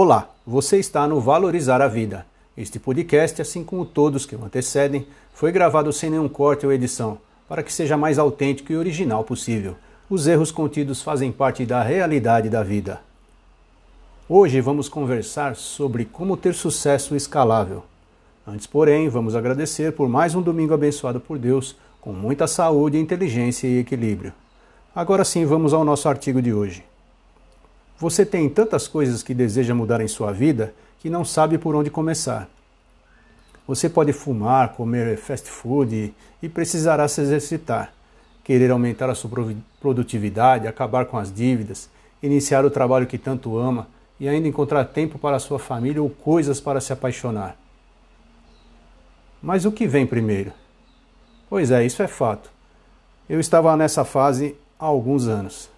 Olá, você está no Valorizar a Vida. Este podcast, assim como todos que o antecedem, foi gravado sem nenhum corte ou edição, para que seja mais autêntico e original possível. Os erros contidos fazem parte da realidade da vida. Hoje vamos conversar sobre como ter sucesso escalável. Antes, porém, vamos agradecer por mais um domingo abençoado por Deus, com muita saúde, inteligência e equilíbrio. Agora sim, vamos ao nosso artigo de hoje. Você tem tantas coisas que deseja mudar em sua vida que não sabe por onde começar. Você pode fumar, comer fast food e precisará se exercitar, querer aumentar a sua produtividade, acabar com as dívidas, iniciar o trabalho que tanto ama e ainda encontrar tempo para a sua família ou coisas para se apaixonar. Mas o que vem primeiro? Pois é, isso é fato. Eu estava nessa fase há alguns anos.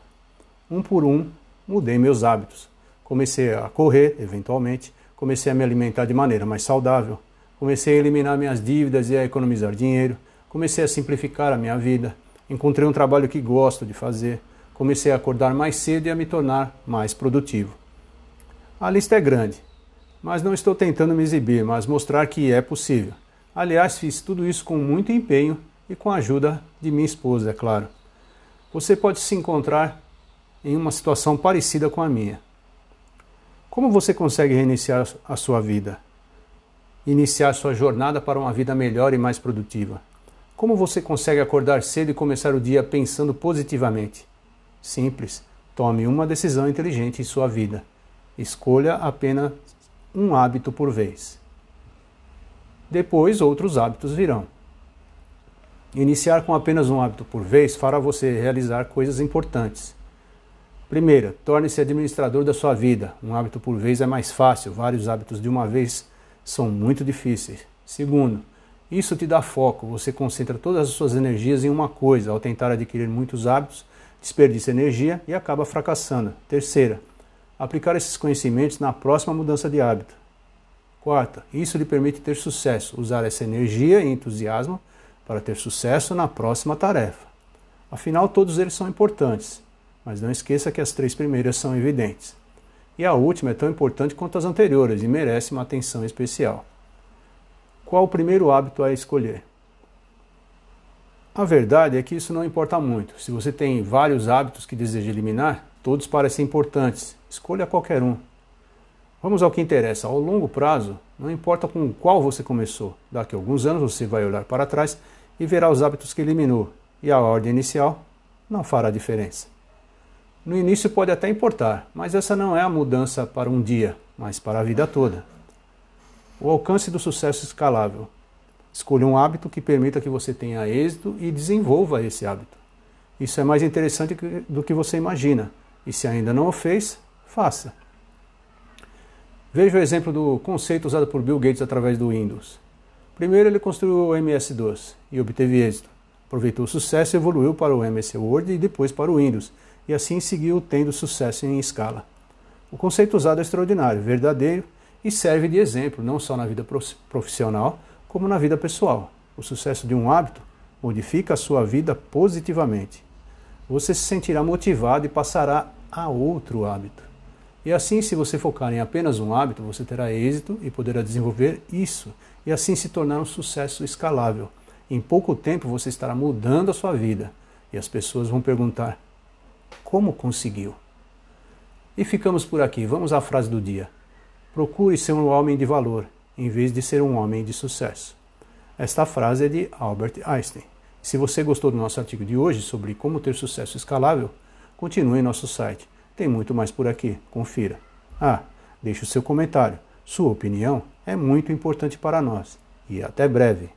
Um por um, mudei meus hábitos. Comecei a correr, eventualmente, comecei a me alimentar de maneira mais saudável, comecei a eliminar minhas dívidas e a economizar dinheiro, comecei a simplificar a minha vida, encontrei um trabalho que gosto de fazer, comecei a acordar mais cedo e a me tornar mais produtivo. A lista é grande, mas não estou tentando me exibir, mas mostrar que é possível. Aliás, fiz tudo isso com muito empenho e com a ajuda de minha esposa, é claro. Você pode se encontrar em uma situação parecida com a minha. Como você consegue reiniciar a sua vida? Iniciar sua jornada para uma vida melhor e mais produtiva? Como você consegue acordar cedo e começar o dia pensando positivamente? Simples. Tome uma decisão inteligente em sua vida. Escolha apenas um hábito por vez. Depois, outros hábitos virão. Iniciar com apenas um hábito por vez fará você realizar coisas importantes. Primeira, torne-se administrador da sua vida. Um hábito por vez é mais fácil, vários hábitos de uma vez são muito difíceis. Segundo, isso te dá foco, você concentra todas as suas energias em uma coisa. Ao tentar adquirir muitos hábitos, desperdiça energia e acaba fracassando. Terceira, aplicar esses conhecimentos na próxima mudança de hábito. Quarta, isso lhe permite ter sucesso, usar essa energia e entusiasmo para ter sucesso na próxima tarefa. Afinal, todos eles são importantes, mas não esqueça que as três primeiras são evidentes. E a última é tão importante quanto as anteriores e merece uma atenção especial. Qual o primeiro hábito a escolher? A verdade é que isso não importa muito. Se você tem vários hábitos que deseja eliminar, todos parecem importantes. Escolha qualquer um. Vamos ao que interessa. Ao longo prazo, não importa com qual você começou, daqui a alguns anos você vai olhar para trás e verá os hábitos que eliminou, e a ordem inicial não fará diferença. No início pode até importar, mas essa não é a mudança para um dia, mas para a vida toda. O alcance do sucesso escalável. Escolha um hábito que permita que você tenha êxito e desenvolva esse hábito. Isso é mais interessante do que você imagina, e se ainda não o fez, faça. Veja o exemplo do conceito usado por Bill Gates através do Windows. Primeiro ele construiu o MS-DOS e obteve êxito. Aproveitou o sucesso e evoluiu para o MS Word e depois para o Windows, e assim seguiu tendo sucesso em escala. O conceito usado é extraordinário, verdadeiro e serve de exemplo não só na vida profissional, como na vida pessoal. O sucesso de um hábito modifica a sua vida positivamente. Você se sentirá motivado e passará a outro hábito. E assim, se você focar em apenas um hábito, você terá êxito e poderá desenvolver isso, e assim se tornar um sucesso escalável. Em pouco tempo você estará mudando a sua vida, e as pessoas vão perguntar: como conseguiu? E ficamos por aqui. Vamos à frase do dia. Procure ser um homem de valor, em vez de ser um homem de sucesso. Esta frase é de Albert Einstein. Se você gostou do nosso artigo de hoje sobre como ter sucesso escalável, continue em nosso site tem muito mais por aqui, confira. Ah, deixe o seu comentário. Sua opinião é muito importante para nós. E até breve.